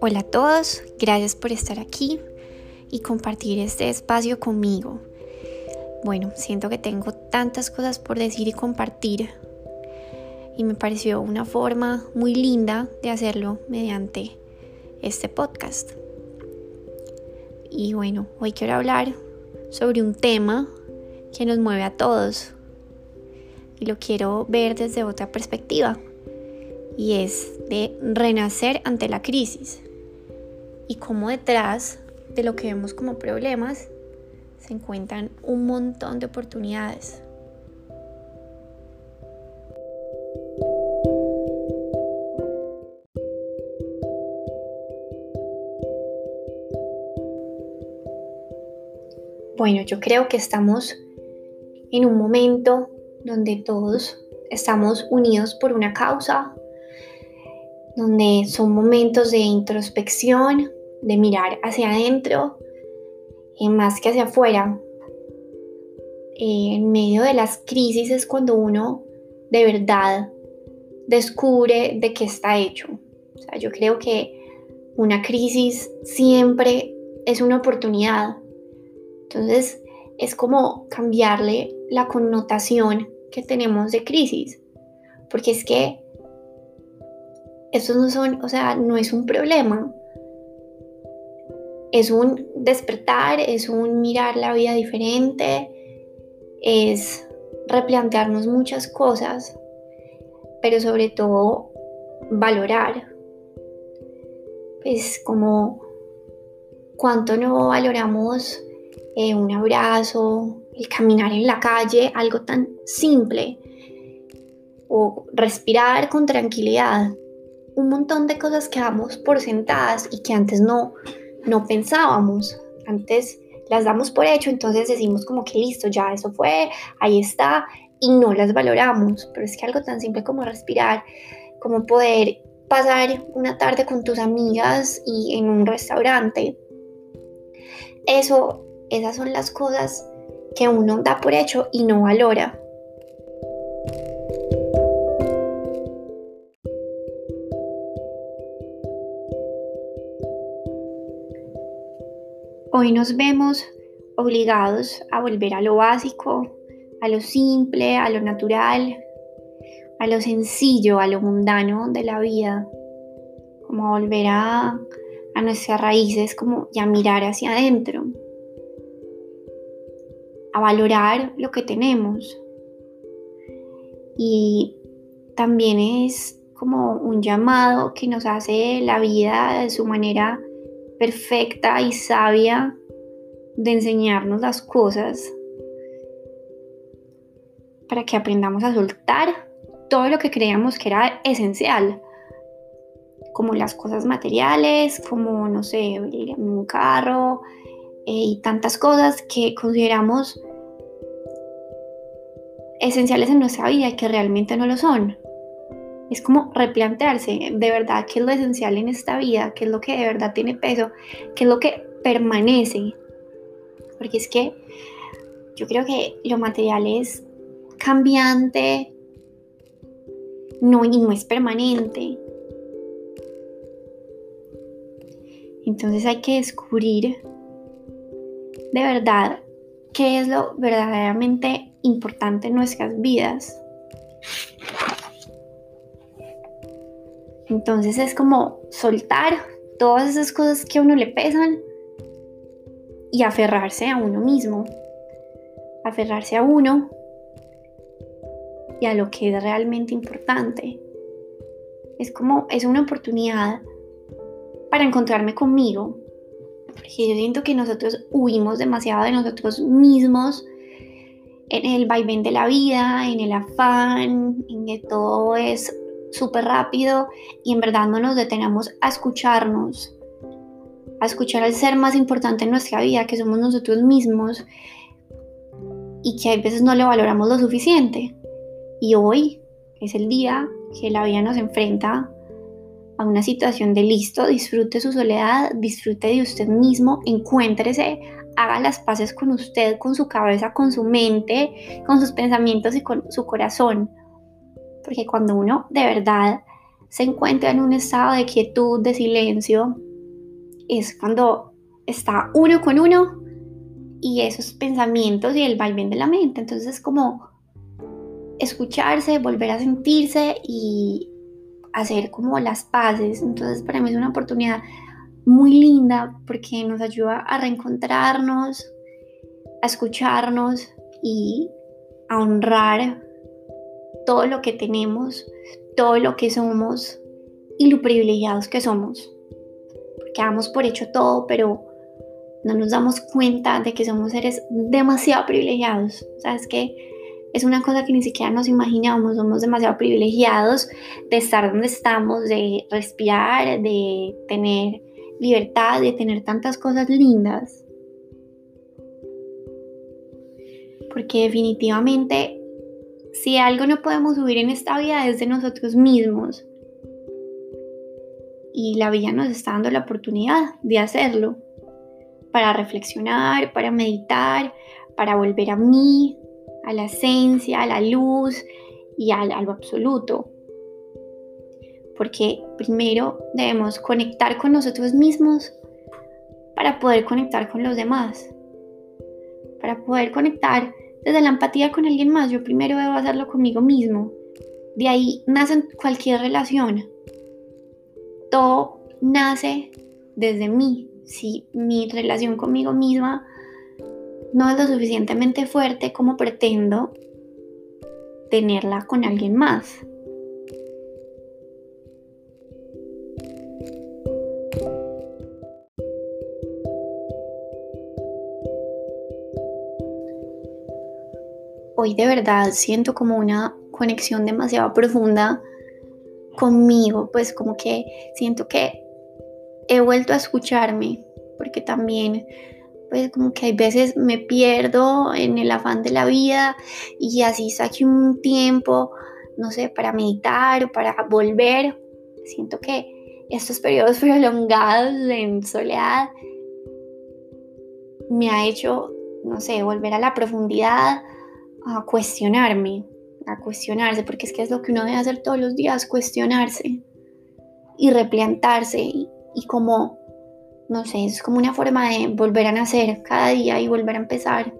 Hola a todos, gracias por estar aquí y compartir este espacio conmigo. Bueno, siento que tengo tantas cosas por decir y compartir y me pareció una forma muy linda de hacerlo mediante este podcast. Y bueno, hoy quiero hablar sobre un tema que nos mueve a todos y lo quiero ver desde otra perspectiva y es de renacer ante la crisis y cómo detrás de lo que vemos como problemas se encuentran un montón de oportunidades. Bueno, yo creo que estamos en un momento donde todos estamos unidos por una causa, donde son momentos de introspección, de mirar hacia adentro y más que hacia afuera. en medio de las crisis es cuando uno de verdad descubre de qué está hecho. O sea, yo creo que una crisis siempre es una oportunidad. Entonces, es como cambiarle la connotación que tenemos de crisis. Porque es que estos no son, o sea, no es un problema es un despertar, es un mirar la vida diferente, es replantearnos muchas cosas, pero sobre todo valorar. Pues como cuánto no valoramos eh, un abrazo, el caminar en la calle, algo tan simple, o respirar con tranquilidad. Un montón de cosas que damos por sentadas y que antes no, no pensábamos. Antes las damos por hecho, entonces decimos como que listo, ya eso fue, ahí está, y no las valoramos. Pero es que algo tan simple como respirar, como poder pasar una tarde con tus amigas y en un restaurante. Eso, esas son las cosas que uno da por hecho y no valora. Hoy nos vemos obligados a volver a lo básico, a lo simple, a lo natural, a lo sencillo, a lo mundano de la vida, como volver a, a nuestras raíces, como ya mirar hacia adentro, a valorar lo que tenemos. Y también es como un llamado que nos hace la vida de su manera perfecta y sabia de enseñarnos las cosas para que aprendamos a soltar todo lo que creíamos que era esencial, como las cosas materiales, como, no sé, un carro eh, y tantas cosas que consideramos esenciales en nuestra vida y que realmente no lo son es como replantearse de verdad qué es lo esencial en esta vida, qué es lo que de verdad tiene peso, qué es lo que permanece. Porque es que yo creo que lo material es cambiante, no, y no es permanente. Entonces hay que descubrir de verdad qué es lo verdaderamente importante en nuestras vidas. Entonces es como soltar todas esas cosas que a uno le pesan y aferrarse a uno mismo, aferrarse a uno y a lo que es realmente importante. Es como, es una oportunidad para encontrarme conmigo, porque yo siento que nosotros huimos demasiado de nosotros mismos en el vaivén de la vida, en el afán, en que todo es súper rápido y en verdad no nos detenemos a escucharnos, a escuchar al ser más importante en nuestra vida, que somos nosotros mismos, y que a veces no le valoramos lo suficiente. Y hoy es el día que la vida nos enfrenta a una situación de listo, disfrute su soledad, disfrute de usted mismo, encuéntrese, haga las paces con usted, con su cabeza, con su mente, con sus pensamientos y con su corazón porque cuando uno de verdad se encuentra en un estado de quietud, de silencio, es cuando está uno con uno y esos pensamientos y el vaivén de la mente. Entonces es como escucharse, volver a sentirse y hacer como las paces. Entonces para mí es una oportunidad muy linda porque nos ayuda a reencontrarnos, a escucharnos y a honrar todo lo que tenemos, todo lo que somos y lo privilegiados que somos. Porque damos por hecho todo, pero no nos damos cuenta de que somos seres demasiado privilegiados. ¿Sabes que Es una cosa que ni siquiera nos imaginamos, somos demasiado privilegiados de estar donde estamos, de respirar, de tener libertad, de tener tantas cosas lindas. Porque definitivamente, si algo no podemos subir en esta vida es de nosotros mismos. Y la vida nos está dando la oportunidad de hacerlo para reflexionar, para meditar, para volver a mí, a la esencia, a la luz y a, lo absoluto. Porque primero debemos conectar con nosotros mismos para poder conectar con los demás. Para poder conectar desde la empatía con alguien más, yo primero debo hacerlo conmigo mismo. De ahí nace cualquier relación. Todo nace desde mí, si mi relación conmigo misma no es lo suficientemente fuerte como pretendo tenerla con alguien más. Hoy de verdad siento como una conexión demasiado profunda conmigo, pues como que siento que he vuelto a escucharme, porque también pues como que hay veces me pierdo en el afán de la vida y así saque un tiempo, no sé, para meditar, para volver. Siento que estos periodos prolongados en soledad me ha hecho, no sé, volver a la profundidad, a cuestionarme, a cuestionarse, porque es que es lo que uno debe hacer todos los días, cuestionarse y replantarse y, y como, no sé, es como una forma de volver a nacer cada día y volver a empezar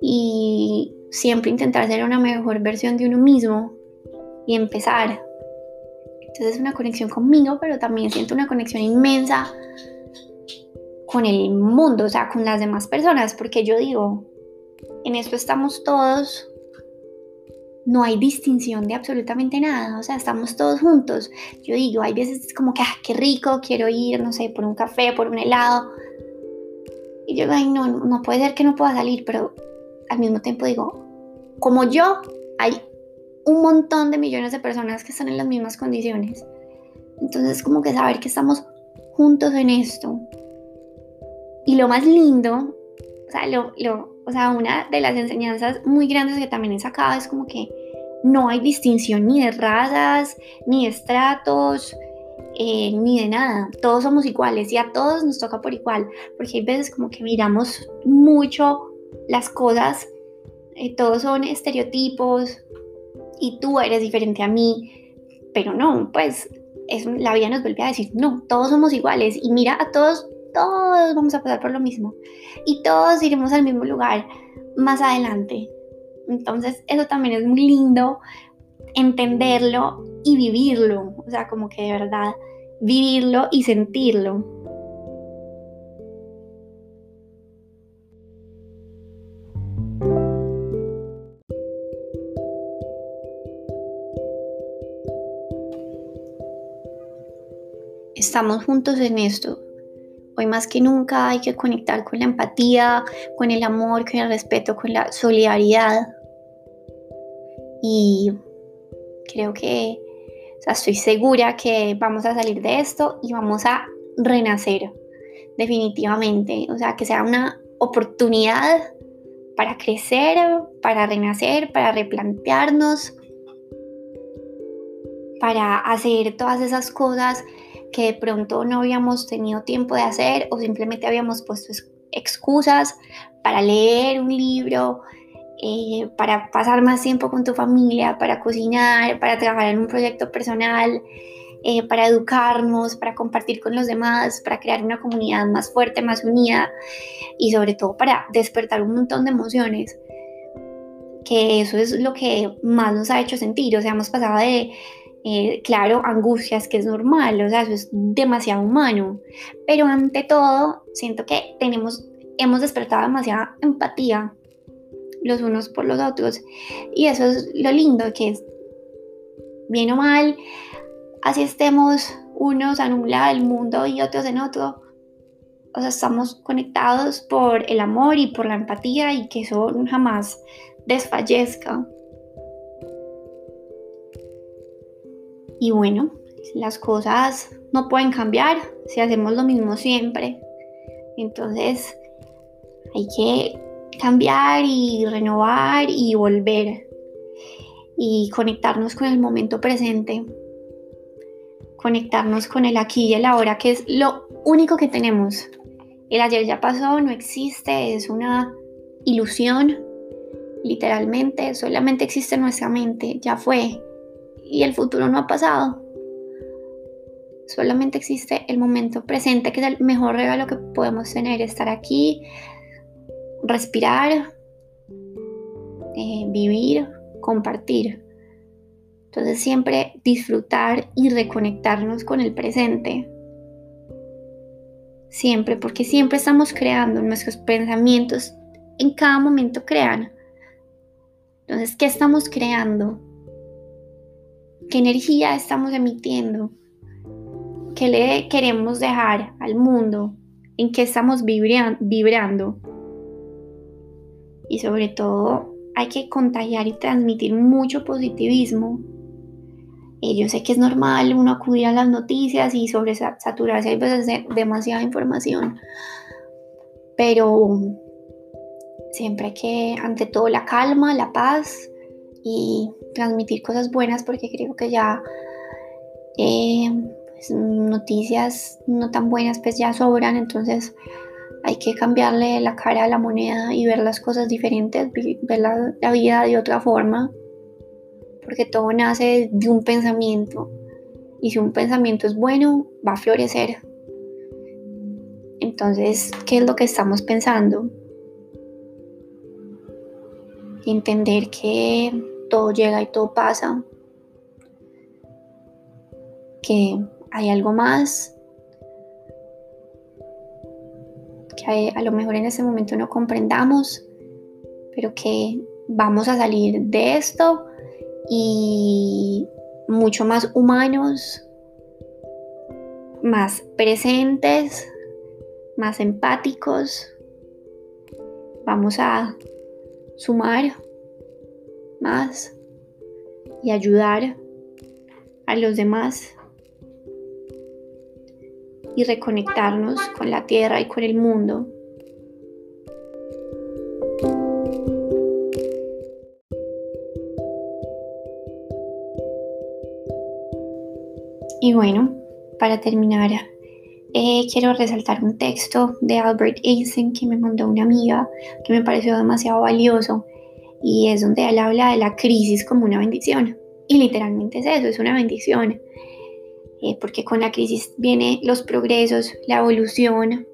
y siempre intentar ser una mejor versión de uno mismo y empezar. Entonces es una conexión conmigo, pero también siento una conexión inmensa con el mundo, o sea, con las demás personas, porque yo digo, en esto estamos todos no hay distinción de absolutamente nada, o sea, estamos todos juntos. Yo digo, hay veces como que, ah, qué rico, quiero ir, no sé, por un café, por un helado. Y yo, ay, no, no puede ser que no pueda salir, pero al mismo tiempo digo, como yo, hay un montón de millones de personas que están en las mismas condiciones. Entonces, como que saber que estamos juntos en esto. Y lo más lindo, sea, lo, lo, o sea, una de las enseñanzas muy grandes que también he sacado es como que no hay distinción ni de razas, ni de estratos, eh, ni de nada. Todos somos iguales y a todos nos toca por igual, porque hay veces como que miramos mucho las cosas, eh, todos son estereotipos y tú eres diferente a mí, pero no, pues es, la vida nos vuelve a decir, no, todos somos iguales y mira a todos todos vamos a pasar por lo mismo y todos iremos al mismo lugar más adelante. Entonces eso también es muy lindo entenderlo y vivirlo, o sea, como que de verdad vivirlo y sentirlo. Estamos juntos en esto, Hoy más que nunca hay que conectar con la empatía, con el amor, con el respeto, con la solidaridad. Y creo que, o sea, estoy segura que vamos a salir de esto y vamos a renacer, definitivamente. O sea, que sea una oportunidad para crecer, para renacer, para replantearnos, para hacer todas esas cosas que de pronto no habíamos tenido tiempo de hacer o simplemente habíamos puesto excusas para leer un libro, eh, para pasar más tiempo con tu familia, para cocinar, para trabajar en un proyecto personal eh, para educarnos, para compartir con los demás, para crear una comunidad más fuerte, más unida y sobre todo para despertar un montón de emociones que eso es lo que más nos ha hecho sentir, o sea, hemos pasado de, eh, claro, angustias, que es normal, o sea, eso es demasiado humano, pero ante todo, siento que tenemos, hemos despertado demasiada empatía los unos por los otros, y eso es lo lindo, que es, bien o mal, así estemos unos en un lado del mundo y otros en otro, o sea, estamos conectados por el amor y por la empatía y que eso jamás desfallezca. Y bueno, las cosas no pueden cambiar si hacemos lo mismo siempre. Entonces hay que cambiar y renovar y volver y conectarnos con el momento presente. Conectarnos con el aquí y el ahora, que es lo único que tenemos. El ayer ya pasó, no existe, es una ilusión literalmente, solamente existe nuestra mente, ya fue, y el futuro no ha pasado. Solamente existe el momento presente, que es el mejor regalo que podemos tener, estar aquí, respirar, eh, vivir, compartir. Entonces siempre disfrutar y reconectarnos con el presente. Siempre, porque siempre estamos creando nuestros pensamientos, en cada momento crean. Entonces, ¿qué estamos creando? ¿Qué energía estamos emitiendo? ¿Qué le queremos dejar al mundo? ¿En qué estamos vibrando? Y sobre todo, hay que contagiar y transmitir mucho positivismo. Y yo sé que es normal uno acudir a las noticias y sobresaturarse hay veces de demasiada información, pero Siempre hay que, ante todo, la calma, la paz y transmitir cosas buenas porque creo que ya eh, pues, noticias no tan buenas pues ya sobran, entonces hay que cambiarle la cara a la moneda y ver las cosas diferentes, ver la, la vida de otra forma, porque todo nace de un pensamiento y si un pensamiento es bueno, va a florecer. Entonces, ¿qué es lo que estamos pensando? entender que todo llega y todo pasa, que hay algo más, que a lo mejor en ese momento no comprendamos, pero que vamos a salir de esto y mucho más humanos, más presentes, más empáticos. Vamos a sumar más y ayudar a los demás y reconectarnos con la tierra y con el mundo. Y bueno, para terminar eh, quiero resaltar un texto de Albert Einstein que me mandó una amiga que me pareció demasiado valioso y es donde él habla de la crisis como una bendición. Y literalmente es eso, es una bendición. Eh, porque con la crisis vienen los progresos, la evolución.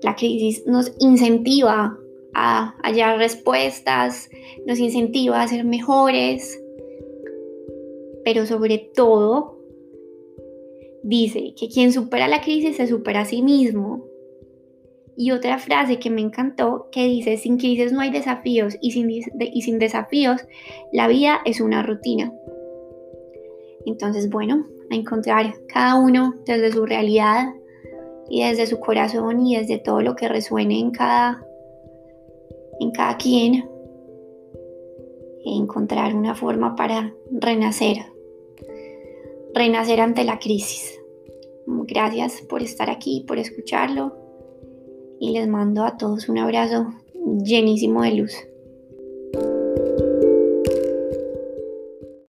La crisis nos incentiva a hallar respuestas, nos incentiva a ser mejores, pero sobre todo dice que quien supera la crisis se supera a sí mismo. Y otra frase que me encantó que dice, sin crisis no hay desafíos y sin, y sin desafíos la vida es una rutina. Entonces, bueno, a encontrar cada uno desde su realidad y desde su corazón y desde todo lo que resuene en cada, en cada quien, e encontrar una forma para renacer, renacer ante la crisis. Gracias por estar aquí, por escucharlo y les mando a todos un abrazo llenísimo de luz.